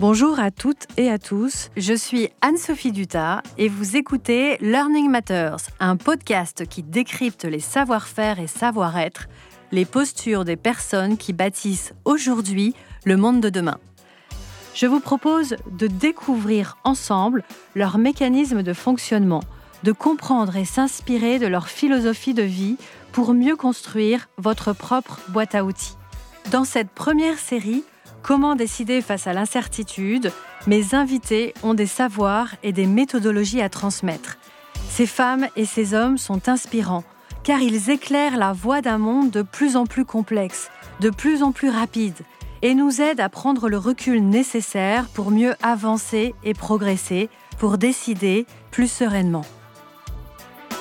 Bonjour à toutes et à tous, je suis Anne-Sophie Dutas et vous écoutez Learning Matters, un podcast qui décrypte les savoir-faire et savoir-être, les postures des personnes qui bâtissent aujourd'hui le monde de demain. Je vous propose de découvrir ensemble leur mécanisme de fonctionnement, de comprendre et s'inspirer de leur philosophie de vie pour mieux construire votre propre boîte à outils. Dans cette première série, Comment décider face à l'incertitude Mes invités ont des savoirs et des méthodologies à transmettre. Ces femmes et ces hommes sont inspirants car ils éclairent la voie d'un monde de plus en plus complexe, de plus en plus rapide et nous aident à prendre le recul nécessaire pour mieux avancer et progresser, pour décider plus sereinement.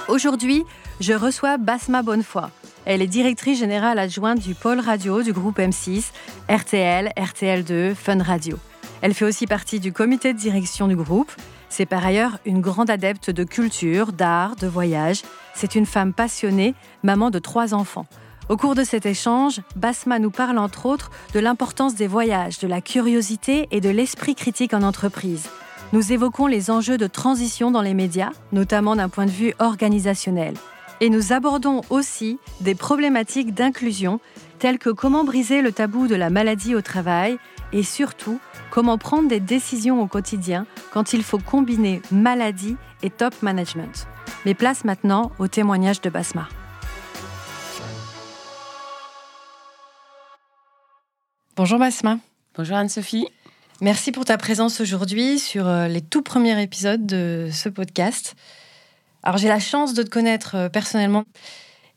Aujourd'hui, je reçois Basma Bonnefoy. Elle est directrice générale adjointe du pôle radio du groupe M6, RTL, RTL2, Fun Radio. Elle fait aussi partie du comité de direction du groupe. C'est par ailleurs une grande adepte de culture, d'art, de voyage. C'est une femme passionnée, maman de trois enfants. Au cours de cet échange, Basma nous parle entre autres de l'importance des voyages, de la curiosité et de l'esprit critique en entreprise. Nous évoquons les enjeux de transition dans les médias, notamment d'un point de vue organisationnel. Et nous abordons aussi des problématiques d'inclusion, telles que comment briser le tabou de la maladie au travail et surtout comment prendre des décisions au quotidien quand il faut combiner maladie et top management. Mais place maintenant au témoignage de Basma. Bonjour Basma. Bonjour Anne-Sophie. Merci pour ta présence aujourd'hui sur euh, les tout premiers épisodes de ce podcast. Alors j'ai la chance de te connaître euh, personnellement.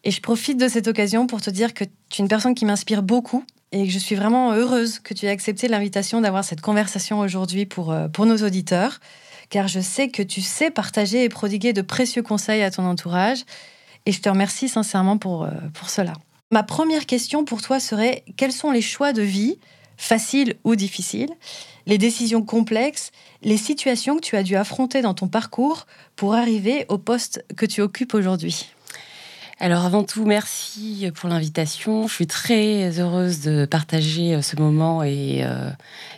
Et je profite de cette occasion pour te dire que tu es une personne qui m'inspire beaucoup et que je suis vraiment heureuse que tu aies accepté l'invitation d'avoir cette conversation aujourd'hui pour, euh, pour nos auditeurs, car je sais que tu sais partager et prodiguer de précieux conseils à ton entourage. Et je te remercie sincèrement pour, euh, pour cela. Ma première question pour toi serait quels sont les choix de vie, faciles ou difficiles, les décisions complexes, les situations que tu as dû affronter dans ton parcours pour arriver au poste que tu occupes aujourd'hui alors avant tout, merci pour l'invitation. Je suis très heureuse de partager euh, ce moment et, euh,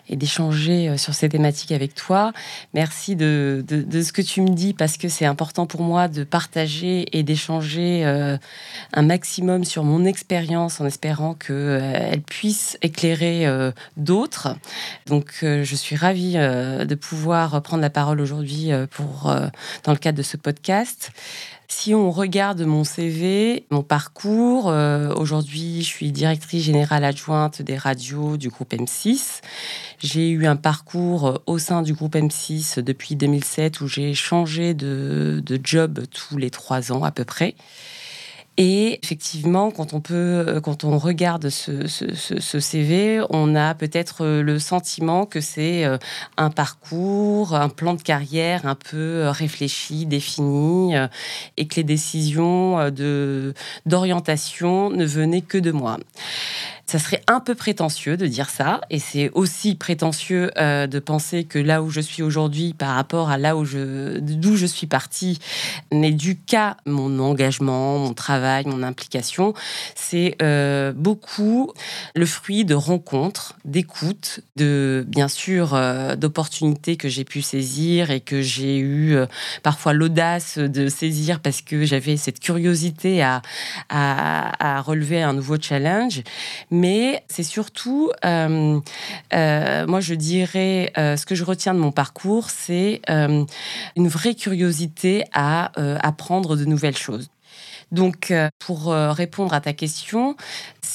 d'échanger euh, sur ces thématiques avec toi. Merci de, ce que tu me dis parce que c'est important pour moi de partager et d'échanger un maximum sur mon expérience en espérant qu'elle puisse éclairer d'autres. Donc je suis ravie de pouvoir prendre la parole aujourd'hui pour dans le cadre de ce podcast. Si on regarde mon CV, mon parcours, euh, aujourd'hui je suis directrice générale adjointe des radios du groupe M6. J'ai eu un parcours euh, au sein du groupe M6 depuis 2007 où j'ai changé de, de job tous les trois ans à peu près. Et effectivement, quand on peut, euh, regarde ce, CV, on a peut-être euh, le sentiment que c'est euh, un parcours, un plan de carrière un peu réfléchi, défini, et que les décisions d'orientation ne venaient que de moi. Ça serait un peu prétentieux de dire ça, et c'est aussi prétentieux euh, de penser que là où je suis aujourd'hui par rapport à là où je, d'où je suis partie n'est dû qu'à mon engagement, mon travail, mon implication. C'est euh, beaucoup le fruit de rencontres, d'écoutes, de bien sûr euh, d'opportunités que j'ai pu saisir et que j'ai eu parfois l'audace de saisir parce que j'avais cette curiosité à, à, relever un nouveau challenge c'est surtout, euh, euh, moi je dirais, euh, ce que je retiens de mon parcours, c'est une vraie curiosité à apprendre de nouvelles choses. Donc, pour répondre à ta question,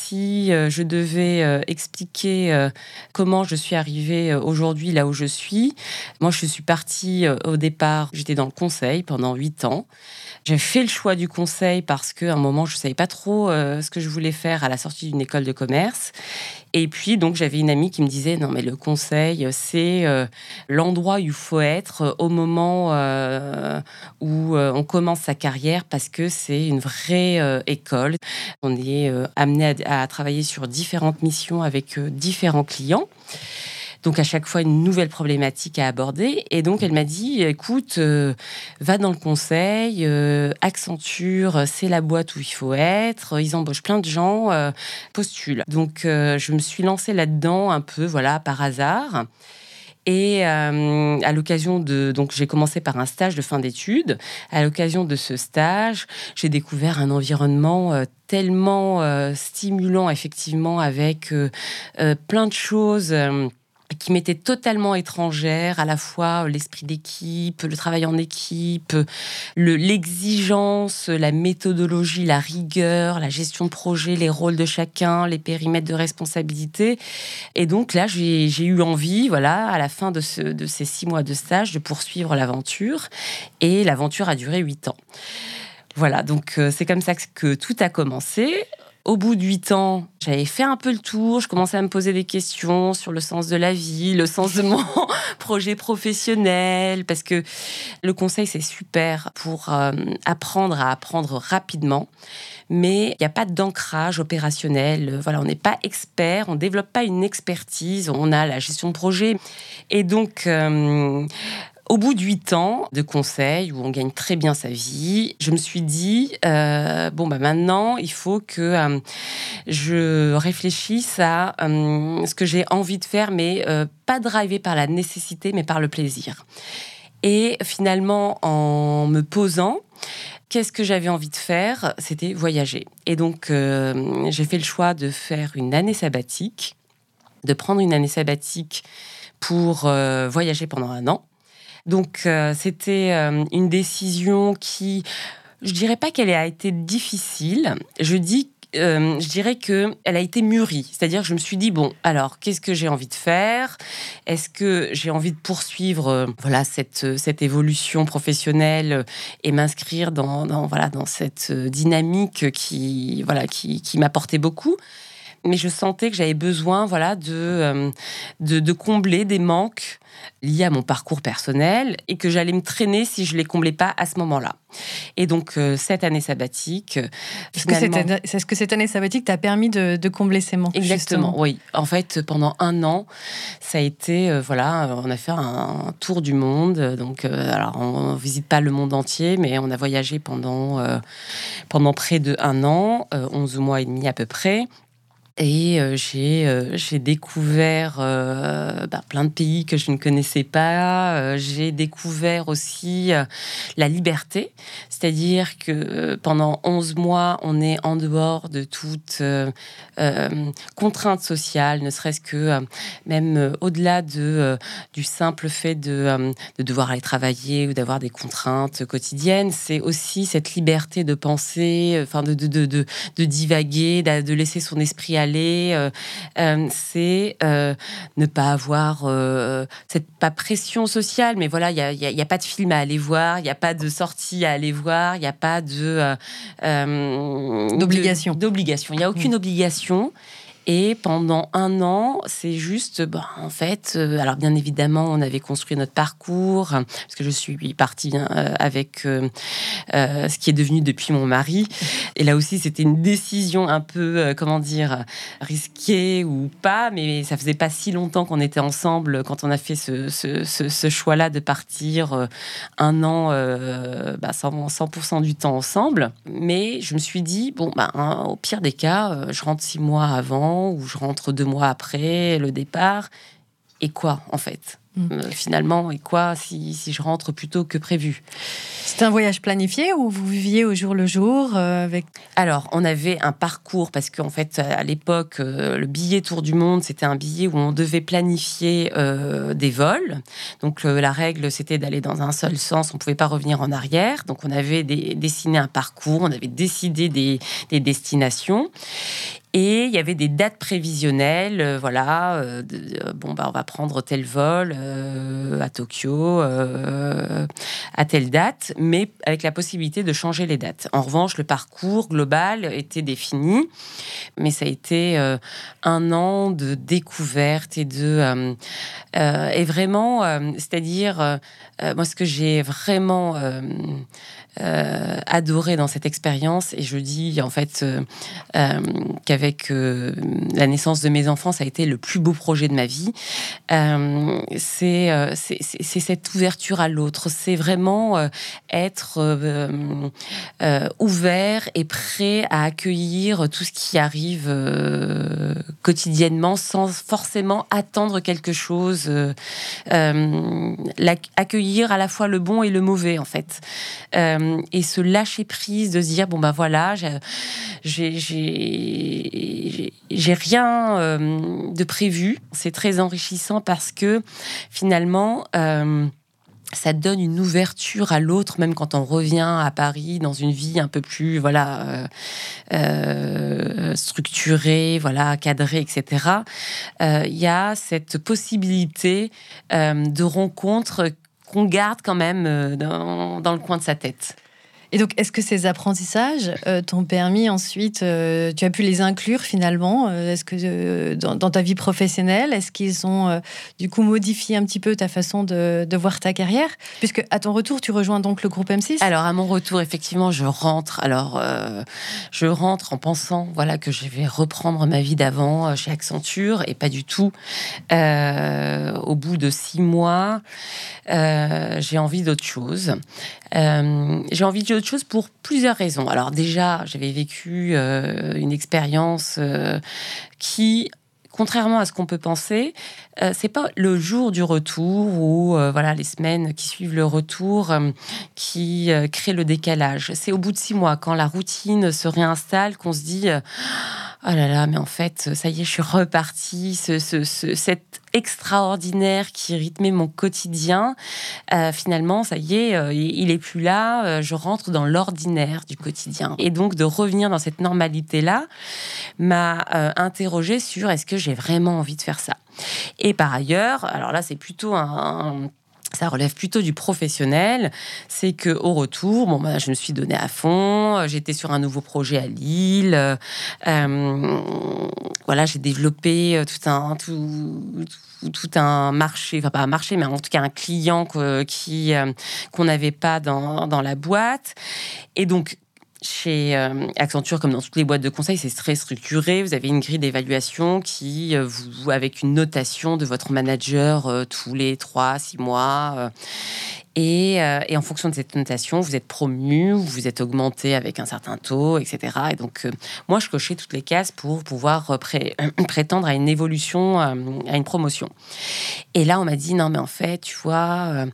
si je devais expliquer comment je suis arrivée aujourd'hui là où je suis, moi je suis partie au départ, j'étais dans le conseil pendant huit ans. J'ai fait le choix du conseil parce qu'à un moment, je ne savais pas trop euh, ce que je voulais faire à la sortie d'une école de commerce. Et puis, donc, j'avais une amie qui me disait Non, mais le conseil, c'est euh, l'endroit où il faut être euh, au moment où on commence sa carrière parce que c'est une vraie école. On est amené à, travailler sur différentes missions avec différents clients. Donc à chaque fois une nouvelle problématique à aborder. Et donc elle m'a dit, écoute, euh, va dans le conseil, euh, Accenture, c'est la boîte où il faut être. Ils embauchent plein de gens, euh, postule. Donc je me suis lancée là-dedans un peu, voilà, par hasard. Et à l'occasion de, donc j'ai commencé par un stage de fin d'études. À l'occasion de ce stage, j'ai découvert un environnement tellement stimulant effectivement avec plein de choses qui m'était totalement étrangère, à la fois l'esprit d'équipe, le travail en équipe, l'exigence, la méthodologie, la rigueur, la gestion de projet, les rôles de chacun, les périmètres de responsabilité. Et donc là, j'ai eu envie, voilà, à la fin de ces six mois de stage, de poursuivre l'aventure. Et l'aventure a duré huit ans. Voilà, donc euh, c'est comme ça que tout a commencé au bout de huit ans, j'avais fait un peu le tour. Je commençais à me poser des questions sur le sens de la vie, le sens de mon projet professionnel, parce que le conseil, c'est super pour euh, apprendre à apprendre rapidement. Mais il n'y a pas d'ancrage opérationnel. Voilà, on n'est pas expert, on ne développe pas une expertise. On a la gestion de projet. Et donc, euh, au bout de huit ans de conseil où on gagne très bien sa vie, je me suis dit euh, bon bah maintenant il faut que euh, je réfléchisse à euh, ce que j'ai envie de faire, mais pas drivé par la nécessité, mais par le plaisir. Et finalement, en me posant, qu'est-ce que j'avais envie de faire? C'était voyager. Et donc, j'ai fait le choix de faire une année sabbatique, de prendre une année sabbatique pour voyager pendant un an. Donc euh, c'était euh, une décision qui, je dirais pas qu'elle a été difficile. Je dis euh, je dirais que elle a été mûrie. C'est-à-dire je me suis dit bon, alors qu'est-ce que j'ai envie de faire? Est-ce que j'ai envie de poursuivre voilà cette cette évolution professionnelle et m'inscrire dans, dans, voilà dans cette dynamique qui voilà qui, qui m'apportait beaucoup? Mais je sentais que j'avais besoin voilà de, de, de combler des manques lié à mon parcours personnel et que j'allais me traîner si je les comblais pas à ce moment-là. Et donc euh, cette année sabbatique, euh, est-ce que, cette année sabbatique t'a permis de, combler ces manques Exactement, oui. En fait, pendant un an, ça a été euh, voilà, on a fait un, tour du monde. Donc alors on, ne visite pas le monde entier, mais on a voyagé pendant pendant près de un an, 11 mois et demi à peu près. Et euh, euh, j'ai découvert euh, bah, plein de pays que je ne connaissais pas. j'ai découvert aussi la liberté, c'est-à-dire que pendant 11 mois, on est en dehors de toute contrainte sociale, ne serait-ce que même au-delà de, du simple fait de, de, devoir aller travailler ou d'avoir des contraintes quotidiennes. C'est aussi cette liberté de penser, enfin de, de, de, de divaguer, de laisser son esprit aller euh, euh, c'est euh, ne pas avoir cette pas pression sociale, mais voilà, il n'y a, a, pas de film à aller voir, il n'y a pas de sortie à aller voir, il n'y a pas de d'obligation. D'obligation, il n'y a aucune mm. obligation. Et pendant un an, c'est juste, ben, en fait, euh, alors bien évidemment, on avait construit notre parcours, parce que je suis partie hein, euh, avec euh, ce qui est devenu depuis mon mari. Et là aussi, c'était une décision un peu, comment dire, risquée ou pas, mais ça faisait pas si longtemps qu'on était ensemble quand on a fait ce, choix-là de partir un an, bah, 100%, du temps ensemble. Mais je me suis dit, bon, bah, au pire des cas, je rentre six mois avant ou je rentre deux mois après le départ. Et quoi, en fait mm. euh, Finalement, et quoi si, si, je rentre plus tôt que prévu? C'est un voyage planifié ou vous viviez au jour le jour euh, avec Alors, on avait un parcours parce qu'en fait, à l'époque, euh, le billet Tour du Monde, c'était un billet où on devait planifier des vols. Donc, la règle, c'était d'aller dans un seul sens, on pouvait pas revenir en arrière. Donc, on avait dessiné un parcours, on avait décidé des, des destinations. Et il y avait des dates prévisionnelles, euh, voilà, euh, euh, bon, bah, on va prendre tel vol à Tokyo à telle date, mais avec la possibilité de changer les dates. En revanche, le parcours global était défini, mais ça a été un an de découverte et de. et vraiment, c'est-à-dire, moi, ce que j'ai vraiment adoré dans cette expérience, et je dis en fait qu'avec qu'avec la naissance de mes enfants, ça a été le plus beau projet de ma vie. c'est cette ouverture à l'autre. C'est vraiment être ouvert et prêt à accueillir tout ce qui arrive quotidiennement sans forcément attendre quelque chose. accueillir à la fois le bon et le mauvais, en fait. Et se lâcher prise de se dire bon bah voilà, j'ai rien euh, de prévu. C'est très enrichissant parce que finalement. Euh, ça donne une ouverture à l'autre, même quand on revient à Paris dans une vie un peu plus voilà euh, structurée, voilà cadrée, etc. Il y a cette possibilité de rencontre qu'on garde quand même dans, dans le coin de sa tête. Et donc, est-ce que ces apprentissages euh, t'ont permis ensuite, euh, tu as pu les inclure finalement euh, Est-ce que dans, ta vie professionnelle, est-ce qu'ils ont du coup modifié un petit peu ta façon de, voir ta carrière? Puisque à ton retour, tu rejoins donc le groupe M6 Alors, à mon retour, effectivement, je rentre. Alors, je rentre en pensant voilà, que je vais reprendre ma vie d'avant chez Accenture et pas du tout. au bout de six mois, j'ai envie d'autre chose. j'ai envie chose pour plusieurs raisons. Alors déjà, j'avais vécu euh, une expérience euh, qui contrairement à ce qu'on peut penser, euh, c'est pas le jour du retour ou voilà les semaines qui suivent le retour qui crée le décalage. C'est au bout de six mois, quand la routine se réinstalle, qu'on se dit oh là là, mais en fait, ça y est, je suis repartie. Ce, ce, cet extraordinaire qui rythmait mon quotidien, euh, finalement, ça y est, euh, il est plus là. Euh, je rentre dans l'ordinaire du quotidien. Et donc, de revenir dans cette normalité-là m'a interrogé sur est-ce que j'ai vraiment envie de faire ça? Et par ailleurs, alors là, c'est plutôt un ça relève plutôt du professionnel, c'est que au retour, bon, bah, je me suis donné à fond. J'étais sur un nouveau projet à Lille. Voilà, j'ai développé tout un tout, tout, un marché, enfin pas un marché, mais en tout cas un client qui euh, qu'on n'avait pas dans, dans la boîte. Et donc chez euh, Accenture, comme dans toutes les boîtes de conseil, c'est très structuré. Vous avez une grille d'évaluation qui, euh, vous, avec une notation de votre manager tous les 3, 6 mois. Euh, et, en fonction de cette notation, vous êtes promu, vous êtes augmenté avec un certain taux, etc. Et donc, euh, moi, je cochais toutes les cases pour pouvoir euh, prétendre à une évolution, à une promotion. Et là, on m'a dit, non, mais en fait, tu vois,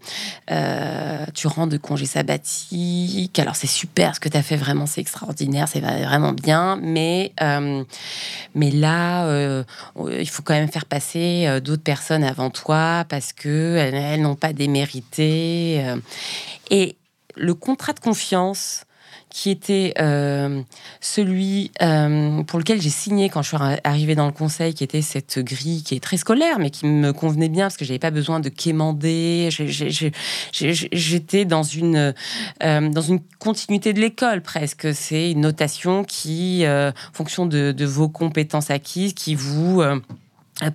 tu rentres de congé sabbatique. Alors, c'est super, ce que tu as fait, vraiment, c'est extraordinaire, c'est vraiment bien. Mais, mais là, il faut quand même faire passer d'autres personnes avant toi parce qu'elles elles, n'ont pas démérité euh, et le contrat de confiance qui était euh, celui euh, pour lequel j'ai signé quand je suis arrivée dans le conseil, qui était cette grille qui est très scolaire, mais qui me convenait bien parce que j'avais pas besoin de quémander. J'étais dans une dans une continuité de l'école presque. C'est une notation qui, en fonction de, de, vos compétences acquises, qui vous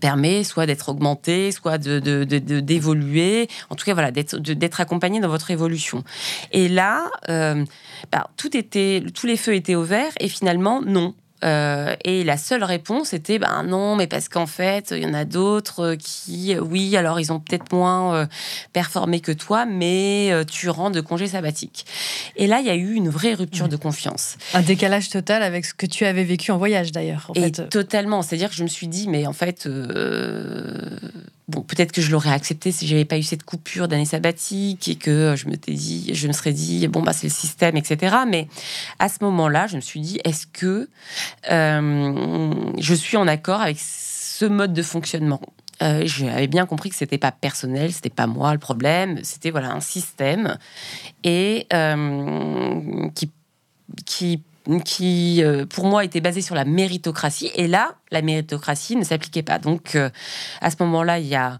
permet soit d'être augmenté, soit de, d'évoluer, en tout cas voilà, d'être, d'être accompagné dans votre évolution. Et là, euh, bah, tout était, tous les feux étaient ouverts et finalement non. Euh, et la seule réponse était ben non, mais parce qu'en fait, il y en a d'autres qui, oui, alors ils ont peut-être moins euh, performé que toi, mais euh, tu rends de congé sabbatique. Et là, il y a eu une vraie rupture de confiance. Un décalage total avec ce que tu avais vécu en voyage d'ailleurs. Et totalement. C'est-à-dire que je me suis dit, mais en fait, bon, peut-être que je l'aurais accepté si j'avais pas eu cette coupure d'année sabbatique et que je me, dit, je me serais dit, bon, bah, c'est le système, etc. Mais à ce moment-là, je me suis dit, est-ce que euh, je suis en accord avec ce mode de fonctionnement? Euh, j'avais bien compris que c'était pas personnel, c'était pas moi le problème, c'était voilà un système et euh, qui qui qui, euh, pour moi, était basé sur la méritocratie. Et là, la méritocratie ne s'appliquait pas. Donc, euh, à ce moment-là, il y a,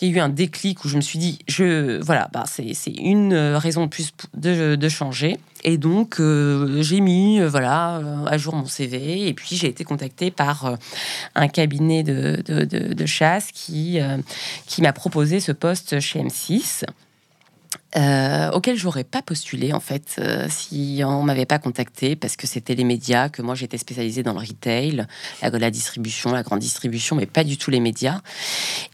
y a eu un déclic où je me suis dit, je, voilà, bah, c'est une raison de plus de, de changer. Et donc, euh, j'ai mis voilà, à jour mon CV. Et puis, j'ai été contactée par un cabinet de, de, de chasse qui, qui m'a proposé ce poste chez M6. Euh, auquel j'aurais pas postulé en fait euh, si on m'avait pas contacté parce que c'était les médias que moi j'étais spécialisée dans le retail, la, la, distribution, la grande distribution, mais pas du tout les médias.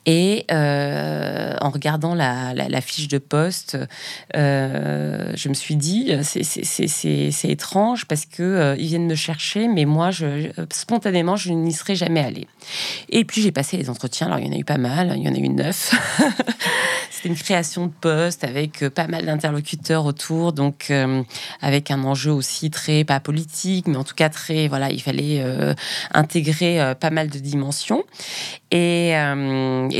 Et euh, en regardant la, fiche de poste, je me suis dit c'est étrange parce que ils viennent me chercher, mais moi je, spontanément je n'y serais jamais allée. Et puis j'ai passé les entretiens. Alors il y en a eu pas mal, il y en a eu neuf. c'était une création de poste avec pas mal d'interlocuteurs autour, donc euh, avec un enjeu aussi très pas politique, mais en tout cas très voilà, il fallait euh, intégrer euh, pas mal de dimensions. Et,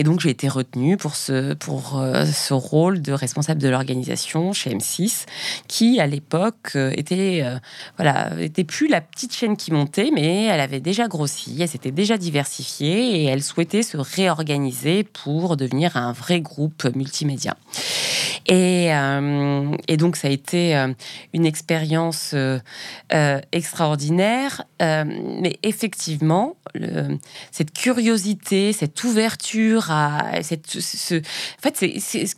donc j'ai été retenue pour ce pour ce rôle de responsable de l'organisation chez M6, qui à l'époque était voilà était plus la petite chaîne qui montait, mais elle avait déjà grossi, elle s'était déjà diversifiée et elle souhaitait se réorganiser pour devenir un vrai groupe multimédia. Et, euh, et donc, ça a été euh, une expérience euh, extraordinaire. mais effectivement, cette curiosité, cette ouverture à en fait,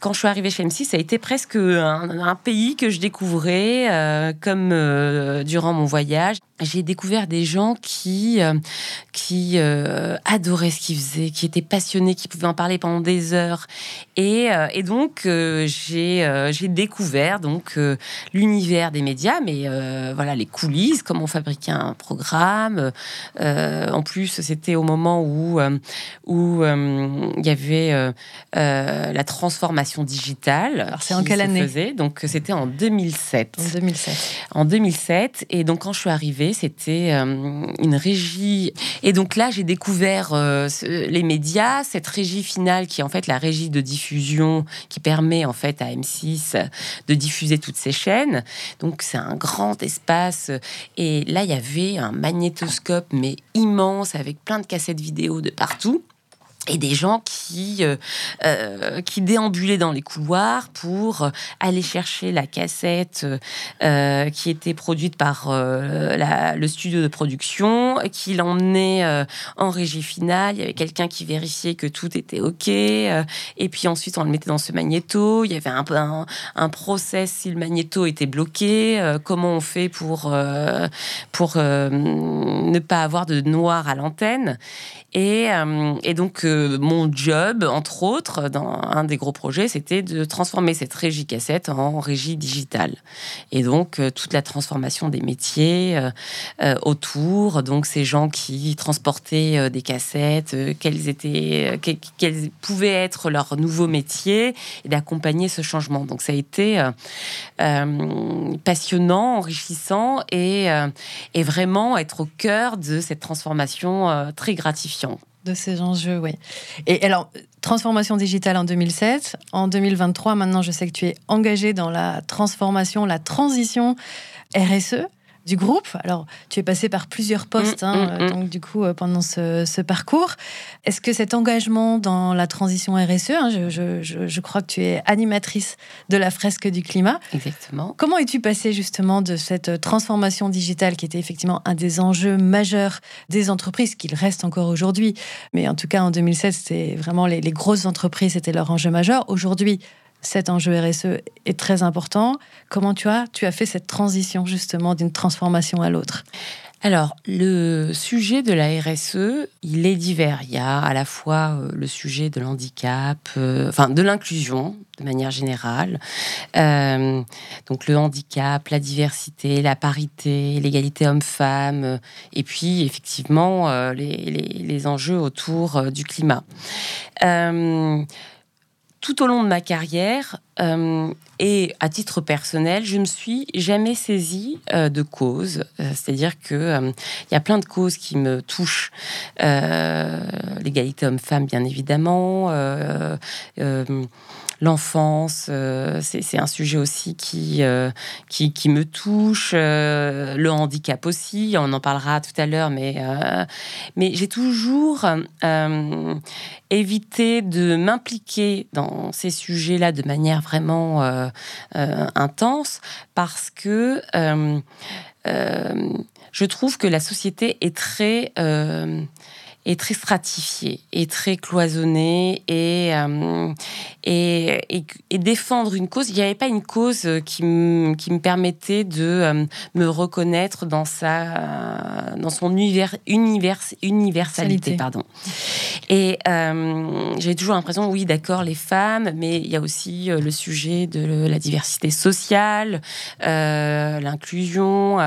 quand je suis arrivée chez M6, ça a été presque un, pays que je découvrais comme durant mon voyage j'ai découvert des gens qui, adoraient ce qu'ils faisaient, qui étaient passionnés, qui pouvaient en parler pendant des heures. Et donc, j'ai j'ai découvert donc l'univers des médias, mais voilà, les coulisses, comment on fabriquait un programme. en plus, c'était au moment où où il y avait la transformation digitale. C'est en quelle année Donc, c'était en 2007. En 2007. En 2007. Et donc, quand je suis arrivée, c'était euh, une régie. Et donc là, j'ai découvert euh, les médias, cette régie finale qui est en fait la régie de diffusion qui permet en fait à M6 de diffuser toutes ces chaînes. Donc c'est un grand espace. Et là, il y avait un magnétoscope, mais immense, avec plein de cassettes vidéo de partout et des gens qui euh, euh, qui déambulaient dans les couloirs pour aller chercher la cassette euh, qui était produite par le studio de production, qui l'emmenait en régie finale. Il y avait quelqu'un qui vérifiait que tout était ok, et puis ensuite on le mettait dans ce magnéto. Il y avait un un, un process si le magnéto était bloqué. comment on fait pour pour ne pas avoir de noir à l'antenne et, et donc mon job, entre autres, dans un des gros projets, c'était de transformer cette régie cassette en régie digitale. Et donc, euh, toute la transformation des métiers euh, euh, autour, donc ces gens qui transportaient des cassettes, quels, étaient, quels, pouvaient être leurs nouveaux métiers, et d'accompagner ce changement. Donc, ça a été passionnant, enrichissant, et, et vraiment être au cœur de cette transformation très gratifiante de ces enjeux, oui. Et alors, transformation digitale en 2007. En 2023, maintenant, je sais que tu es engagé dans la transformation, la transition RSE du groupe. Alors, tu es passé par plusieurs postes, mm, hein, mm, mm. donc du coup, euh, pendant ce, parcours. Est-ce que cet engagement dans la transition RSE, hein, je, crois que tu es animatrice de la fresque du climat. Exactement. Comment es-tu passé justement de cette transformation digitale qui était effectivement un des enjeux majeurs des entreprises, qu'il reste encore aujourd'hui, mais en tout cas en 2007, c'était vraiment les, les grosses entreprises, c'était leur enjeu majeur. Aujourd'hui, cet enjeu RSE est très important. Comment tu as, tu as fait cette transition justement d'une transformation à l'autre? Alors, le sujet de la RSE, il est divers. Il y a à la fois euh, le sujet de l'handicap, euh, enfin de l'inclusion de manière générale. Euh, donc le handicap, la diversité, la parité, l'égalité homme-femme, et puis effectivement les, les, enjeux autour du climat tout au long de ma carrière euh, et à titre personnel, je me suis jamais saisie euh, de causes. Euh, c'est-à-dire que il y a plein de causes qui me touchent. L'égalité homme-femme, bien évidemment l'enfance, euh, c'est un sujet aussi qui, euh, me touche, euh, le handicap aussi, on en parlera tout à l'heure, mais j'ai toujours évité de m'impliquer dans ces sujets-là de manière vraiment intense parce que je trouve que la société est très est très stratifié, est très cloisonné et, et, et, défendre une cause. Il n'y avait pas une cause qui, qui me permettait de me reconnaître dans, sa, dans son univers, univers, universalité. Pardon. Et j'ai toujours l'impression, oui, d'accord, les femmes, mais il y a aussi le sujet de la diversité sociale, l'inclusion,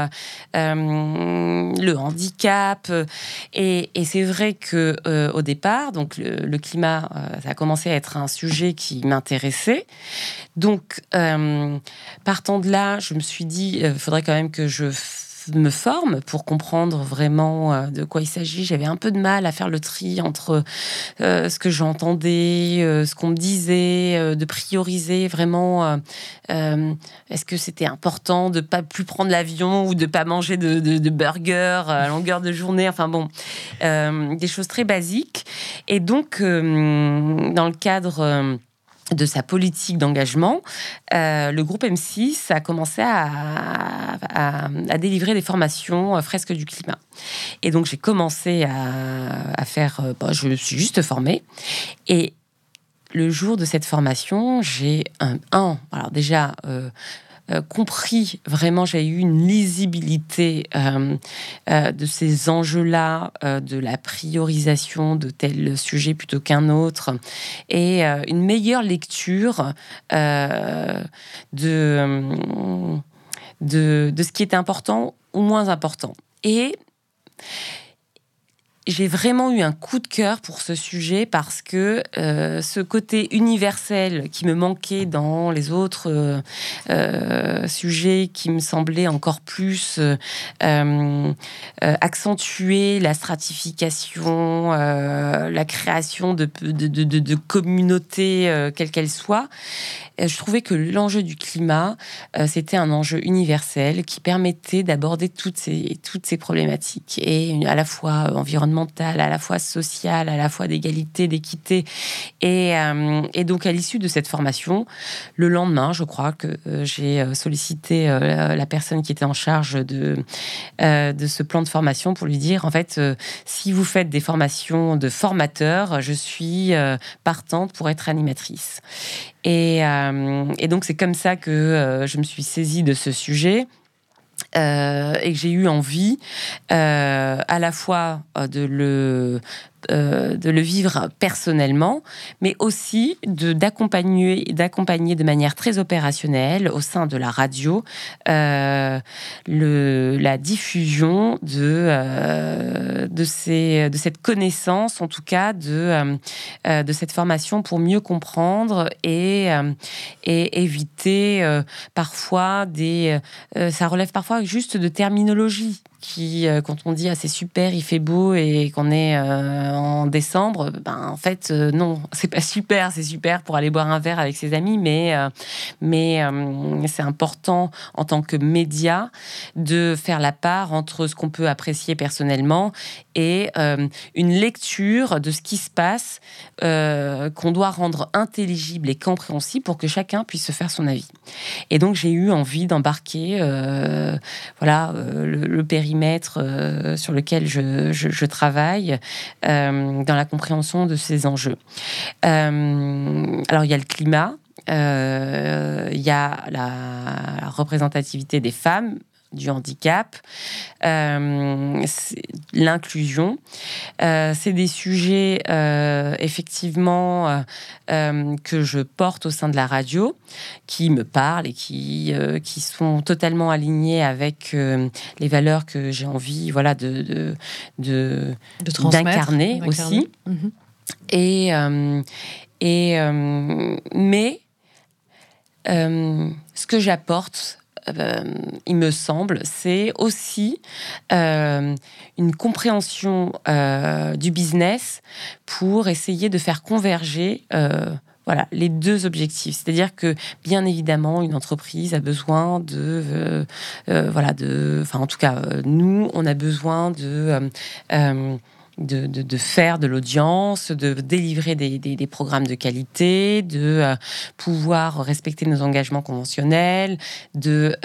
le handicap. Et, c'est vrai que euh, au départ, donc le, climat, euh, ça a commencé à être un sujet qui m'intéressait. Donc, euh, partant de là, je me suis dit, il faudrait quand même que je me forme pour comprendre vraiment euh, de quoi il s'agit. J'avais un peu de mal à faire le tri entre euh, ce que j'entendais, euh, ce qu'on me disait, de prioriser vraiment. Est-ce que c'était important de pas plus prendre l'avion ou de pas manger de, de burgers à longueur de journée Enfin bon, des choses très basiques. Et donc, dans le cadre de sa politique d'engagement, euh, le groupe M6 a commencé à, délivrer des formations euh, fresques du climat. Et donc j'ai commencé à, faire, euh, bah, je me suis juste formée. Et le jour de cette formation, j'ai un, un alors déjà compris vraiment, j'ai eu une lisibilité euh, euh, de ces enjeux-là, de la priorisation de tel sujet plutôt qu'un autre, et une meilleure lecture de, de, de ce qui était important ou moins important. Et j'ai vraiment eu un coup de cœur pour ce sujet parce que euh, ce côté universel qui me manquait dans les autres euh, euh, sujets qui me semblaient encore plus accentuer la stratification, la création de, de, de, de communautés, quelles qu'elles soient, je trouvais que l'enjeu du climat, c'était un enjeu universel qui permettait d'aborder toutes ces, toutes ces problématiques et à la fois environnementales à la fois sociale, à la fois d'égalité, d'équité. Et, euh, et, donc, à l'issue de cette formation, le lendemain, je crois que euh, j'ai euh, sollicité la personne qui était en charge de, de ce plan de formation pour lui dire, en fait, si vous faites des formations de formateurs, je suis partante pour être animatrice. Et donc, c'est comme ça que je me suis saisie de ce sujet. Euh, et que j'ai eu envie euh, à la fois euh, de le euh, de le vivre personnellement, mais aussi d'accompagner d'accompagner de manière très opérationnelle au sein de la radio euh, le, la diffusion de euh, de ces de cette connaissance, en tout cas de de cette formation pour mieux comprendre et et éviter parfois des ça relève parfois juste de terminologie qui, euh, quand on dit ah c'est super, il fait beau et qu'on est euh, en décembre, ben en fait euh, non, c'est pas super, c'est super pour aller boire un verre avec ses amis, mais mais c'est important en tant que média de faire la part entre ce qu'on peut apprécier personnellement et une lecture de ce qui se passe qu'on doit rendre intelligible et compréhensible pour que chacun puisse se faire son avis. Et donc j'ai eu envie d'embarquer voilà le, le euh, sur lequel je, travaille euh, dans la compréhension de ces enjeux. Euh, alors il y a le climat, il y a la représentativité des femmes, du handicap, euh, l'inclusion. Euh, c'est des sujets euh, effectivement que je porte au sein de la radio, qui me parlent et qui, qui sont totalement alignés avec les valeurs que j'ai envie voilà, de, de, d'incarner aussi. Mhm. Et, et mais ce que j'apporte, il me semble, c'est aussi euh, une compréhension euh, du business pour essayer de faire converger voilà, les deux objectifs. C'est-à-dire que, bien évidemment, une entreprise a besoin de, voilà, de, enfin, en tout cas, nous, on a besoin de de, faire de l'audience, de délivrer des, des, programmes de qualité, de pouvoir respecter nos engagements conventionnels, de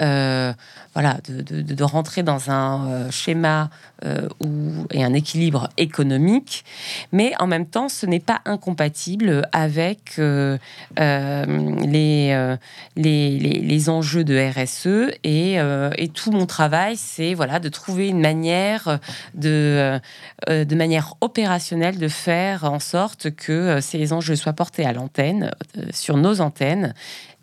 voilà, de, de, rentrer dans un schéma où, et un équilibre économique, mais en même temps, ce n'est pas incompatible avec les, les, les, les, enjeux de RSE et, et tout mon travail, c'est voilà de trouver une manière de, euh, de manière opérationnelle de faire en sorte que euh, ces enjeux soient portés à l'antenne, euh, sur nos antennes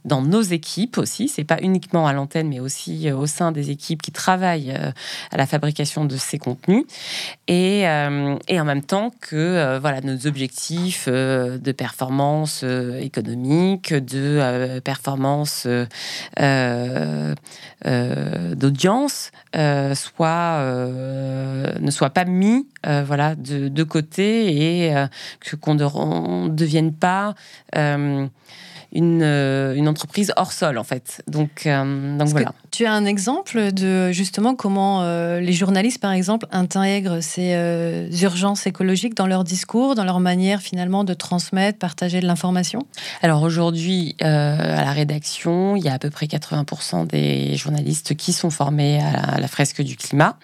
dans nos équipes aussi. C'est pas uniquement à l'antenne, mais aussi euh, au sein des équipes qui travaillent euh, à la fabrication de ces contenus. Et, euh, et en même temps que voilà nos objectifs de performance économique, de performance d'audience soit ne soient pas mis voilà de, de, côté et que qu'on ne devienne pas une, euh, une entreprise hors sol, en fait. Donc, euh, donc voilà. Tu as un exemple de justement comment euh, les journalistes, par exemple, intègrent ces urgences écologiques dans leur discours, dans leur manière finalement de transmettre, partager de l'information? Alors aujourd'hui, à la rédaction, il y a à peu près 80% des journalistes qui sont formés à la, fresque du climat.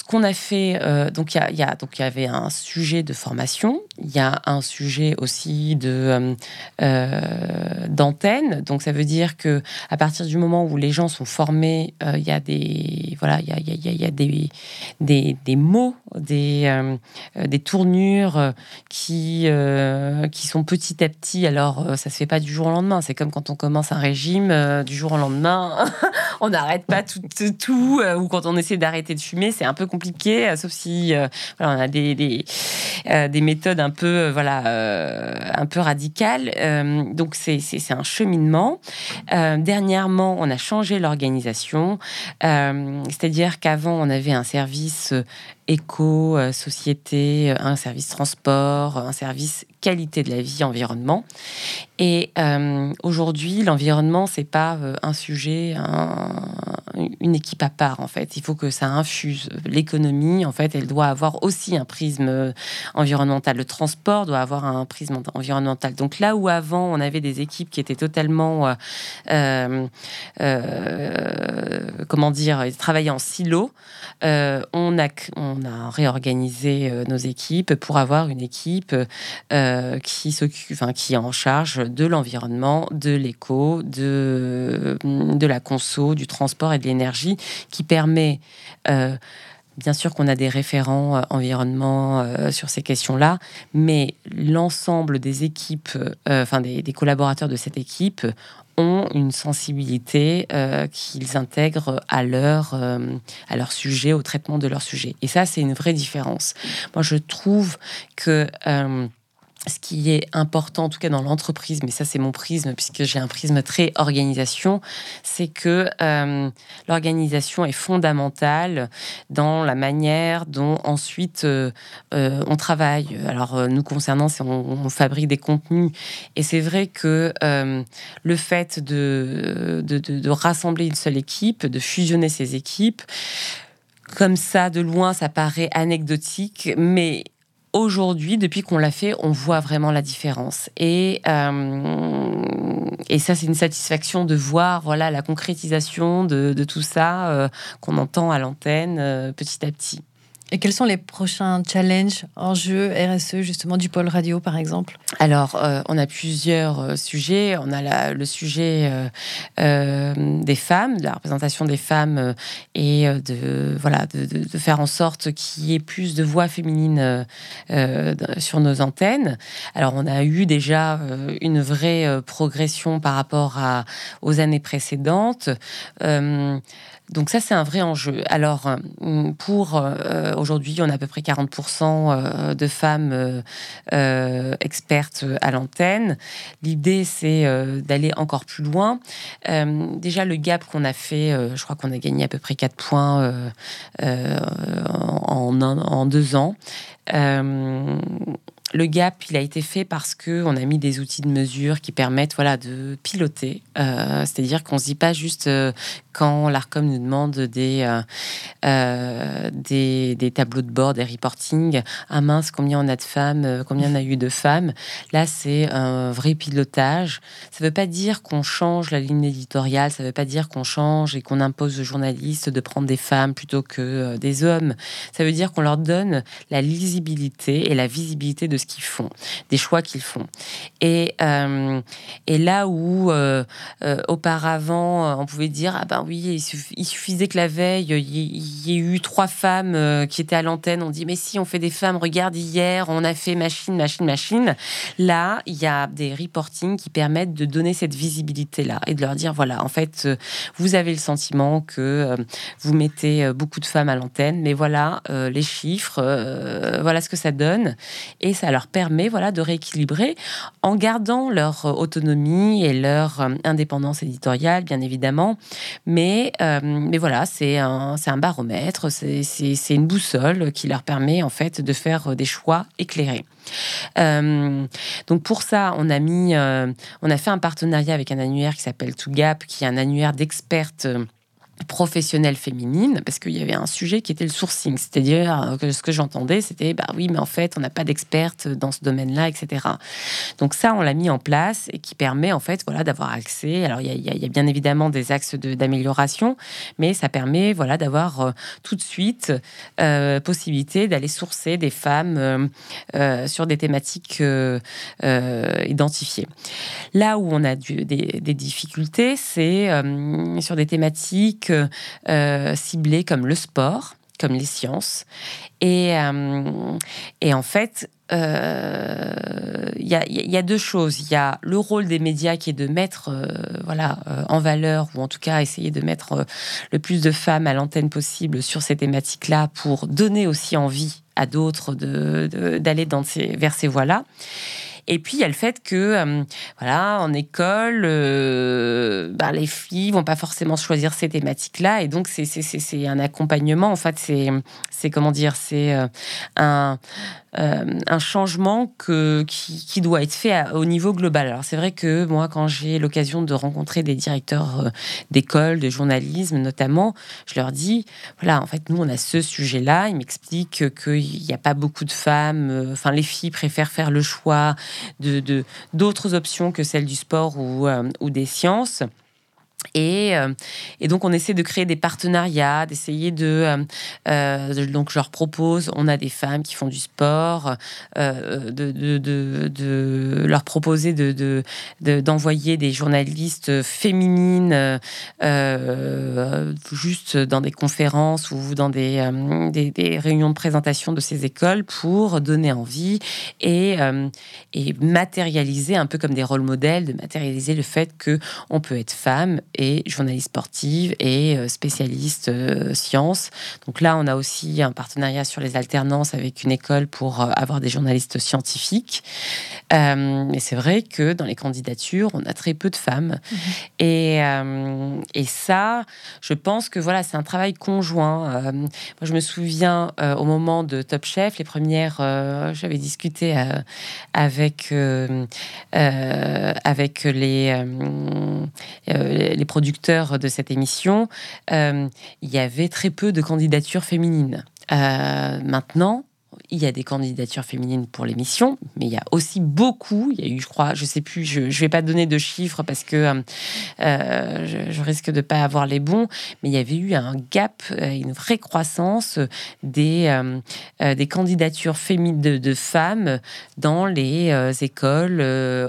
Ce qu'on a fait, euh, donc il y, a, y avait un sujet de formation, il y a un sujet aussi de euh, euh, d'antenne. Donc ça veut dire que à partir du moment où les gens sont formés, il y a des voilà, il y a, y a, y a des, des, des mots, des des tournures qui qui sont petit à petit. Alors ça se fait pas du jour au lendemain. C'est comme quand on commence un régime du jour au lendemain, on n'arrête pas tout tout ou quand on essaie d'arrêter de fumer, c'est un peu compliqué, euh, sauf si euh, on a des, des, euh, des, méthodes un peu, voilà, un peu radicales. donc c'est un cheminement. dernièrement, on a changé l'organisation, c'est-à-dire qu'avant, on avait un service éco, société, un service transport, un service qualité de la vie, environnement. Et euh, aujourd'hui, l'environnement, c'est pas euh, un sujet, une équipe à part en fait. Il faut que ça infuse l'économie. En fait, elle doit avoir aussi un prisme euh, environnemental. Le transport doit avoir un prisme environnemental. Donc là où avant on avait des équipes qui étaient totalement, comment dire, travaillaient en silo, on a a réorganisé nos équipes pour avoir une équipe qui s'occupe, enfin, qui est en charge de l'environnement, de l'éco, de, de la conso, du transport et de l'énergie, qui permet euh, Bien sûr qu'on a des référents euh, environnement euh, sur ces questions-là, mais l'ensemble des équipes, enfin des, collaborateurs de cette équipe ont une sensibilité qu'ils intègrent à leur, à leur sujet, au traitement de leur sujet. Et ça, c'est une vraie différence. Moi, je trouve que ce qui est important, en tout cas dans l'entreprise, mais ça c'est mon prisme, puisque j'ai un prisme très organisation, c'est que euh, l'organisation est fondamentale dans la manière dont ensuite euh, euh, on travaille. Alors nous concernant, c'est on, fabrique des contenus, et c'est vrai que le fait de, de, de rassembler une seule équipe, de fusionner ces équipes, comme ça, de loin, ça paraît anecdotique, mais aujourd'hui, depuis qu'on l'a fait, on voit vraiment la différence. Et, euh, et ça, c'est une satisfaction de voir voilà, la concrétisation de, tout ça euh, qu'on entend à l'antenne euh, petit à petit. Et quels sont les prochains challenges, enjeux RSE justement du pôle radio par exemple? Alors, euh, on a plusieurs euh, sujets. On a le sujet euh, des femmes, de la représentation des femmes et de voilà de, faire en sorte qu'il y ait plus de voix féminines sur nos antennes. Alors, on a eu déjà une vraie progression par rapport aux années précédentes. Donc ça, c'est un vrai enjeu. Alors, pour euh, aujourd'hui, on a à peu près 40% euh, de femmes euh, expertes à l'antenne. L'idée, c'est d'aller encore plus loin. déjà, le gap qu'on a fait, je crois qu'on a gagné à peu près 4 points en, en, deux ans. Le gap, il a été fait parce que on a mis des outils de mesure qui permettent, voilà, de piloter. Euh, c'est-à-dire qu'on se dit pas juste euh, quand l'Arcom nous demande des, des, des, tableaux de bord, des reporting. Ah mince, combien on a de femmes, combien on a eu de femmes? Là, c'est un vrai pilotage. Ça veut pas dire qu'on change la ligne éditoriale. Ça veut pas dire qu'on change et qu'on impose aux journalistes de prendre des femmes plutôt que des hommes. Ça veut dire qu'on leur donne la lisibilité et la visibilité de ce qu'ils font, des choix qu'ils font. Et, euh, et là où euh, euh, auparavant on pouvait dire ah ben oui il suffisait que la veille il y, ait eu trois femmes qui étaient à l'antenne, on dit mais si on fait des femmes, regarde hier on a fait machine machine machine. Là il y a des reportings qui permettent de donner cette visibilité là et de leur dire voilà en fait vous avez le sentiment que vous mettez beaucoup de femmes à l'antenne, mais voilà les chiffres, voilà ce que ça donne et ça leur permet voilà, de rééquilibrer en gardant leur autonomie et leur euh, indépendance éditoriale, bien évidemment. Mais, euh, mais voilà, c'est un, un baromètre, c'est une boussole qui leur permet en fait de faire des choix éclairés. Euh, donc pour ça, on a mis, on a fait un partenariat avec un annuaire qui s'appelle To Gap, qui est un annuaire d'expertes professionnelle féminine, parce qu'il y avait un sujet qui était le sourcing, c'est-à-dire que ce que j'entendais, c'était bah oui, mais en fait, on n'a pas d'experte dans ce domaine-là, etc. Donc ça, on l'a mis en place et qui permet en fait, voilà, d'avoir accès. Alors il y, a, bien évidemment des axes d'amélioration, mais ça permet, voilà, d'avoir euh, tout de suite euh, possibilité d'aller sourcer des femmes euh, sur des thématiques identifiées. Là où on a des, difficultés, c'est sur des thématiques euh, ciblés comme le sport, comme les sciences. Et, euh, et en fait, il euh, y, a, y, a, deux choses. Il y a le rôle des médias qui est de mettre voilà, en valeur, ou en tout cas essayer de mettre le plus de femmes à l'antenne possible sur ces thématiques-là pour donner aussi envie à d'autres d'aller de, vers ces voies-là. Et puis il y a le fait que, euh, voilà, en école, euh, bah, les filles vont pas forcément choisir ces thématiques-là, et donc c'est un accompagnement. En fait, c'est comment dire, c'est euh, un un changement qui, doit être fait au niveau global. Alors c'est vrai que moi, quand j'ai l'occasion de rencontrer des directeurs euh, d'école, de journalisme notamment, je leur dis, voilà, en fait, nous, on a ce sujet-là. Ils m'expliquent qu'il n'y a pas beaucoup de femmes, euh, enfin, les filles préfèrent faire le choix de d'autres options que celles du sport ou des sciences. Et, euh, et, donc on essaie de créer des partenariats, d'essayer euh, de, donc je leur propose, on a des femmes qui font du sport, euh, de, de, de, leur proposer de d'envoyer des journalistes féminines juste dans des conférences ou dans des, des, réunions de présentation de ces écoles pour donner envie et, et matérialiser un peu comme des rôles modèles, de matérialiser le fait que on peut être femme et journaliste sportive et euh, spécialiste euh, sciences. Donc là, on a aussi un partenariat sur les alternances avec une école pour euh, avoir des journalistes scientifiques. et c'est vrai que dans les candidatures, on a très peu de femmes. Mhm. Et, et ça, je pense que voilà, c'est un travail conjoint. moi, je me souviens au moment de Top Chef, les premières, j'avais discuté avec avec les les producteur de cette émission, euh, il y avait très peu de candidatures féminines. Euh, maintenant, il y a des candidatures féminines pour l'émission, mais il y a aussi beaucoup. Il y a eu, je crois, je sais plus, je ne vais pas donner de chiffres parce que euh, euh, je, risque de pas avoir les bons, mais il y avait eu un gap, euh, une vraie croissance des, des candidatures féminines de, femmes dans les écoles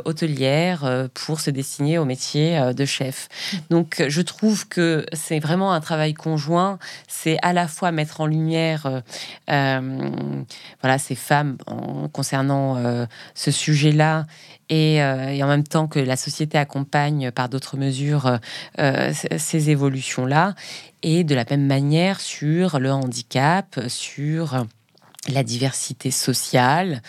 hôtelières pour se dessiner au métier de chef. Donc, je trouve que c'est vraiment un travail conjoint. C'est à la fois mettre en lumière voilà, ces femmes concernant euh, ce sujet-là. Euh, et, en même temps que la société accompagne par d'autres mesures euh, ces évolutions-là. Et de la même manière sur le handicap, sur la diversité sociale.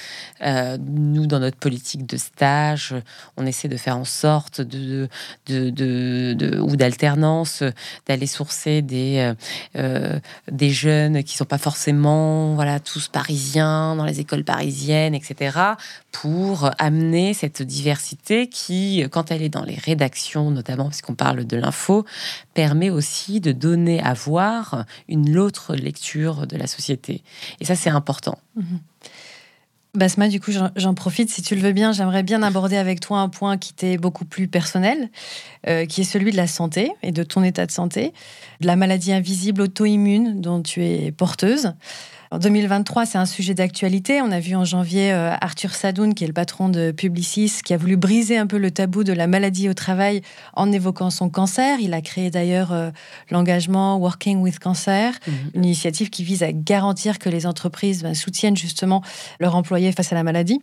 Euh, nous, dans notre politique de stage, on essaie de faire en sorte de, de, ou d'alternance, d'aller sourcer des, euh, des jeunes qui sont pas forcément voilà tous parisiens dans les écoles parisiennes, etc. Pour amener cette diversité qui, quand elle est dans les rédactions, notamment puisqu'on parle de l'info, permet aussi de donner à voir une autre lecture de la société. Et ça, c'est important. Mhm. Basma, du coup, j'en profite, si tu le veux bien, j'aimerais bien aborder avec toi un point qui t'est beaucoup plus personnel, euh, qui est celui de la santé et de ton état de santé, de la maladie invisible auto-immune dont tu es porteuse. En 2023, c'est un sujet d'actualité. On a vu en janvier euh, Arthur Sadoun, qui est le patron de Publicis, qui a voulu briser un peu le tabou de la maladie au travail en évoquant son cancer. Il a créé d'ailleurs euh, l'engagement Working with Cancer, mhm. une initiative qui vise à garantir que les entreprises ben, soutiennent justement leurs employés face à la maladie.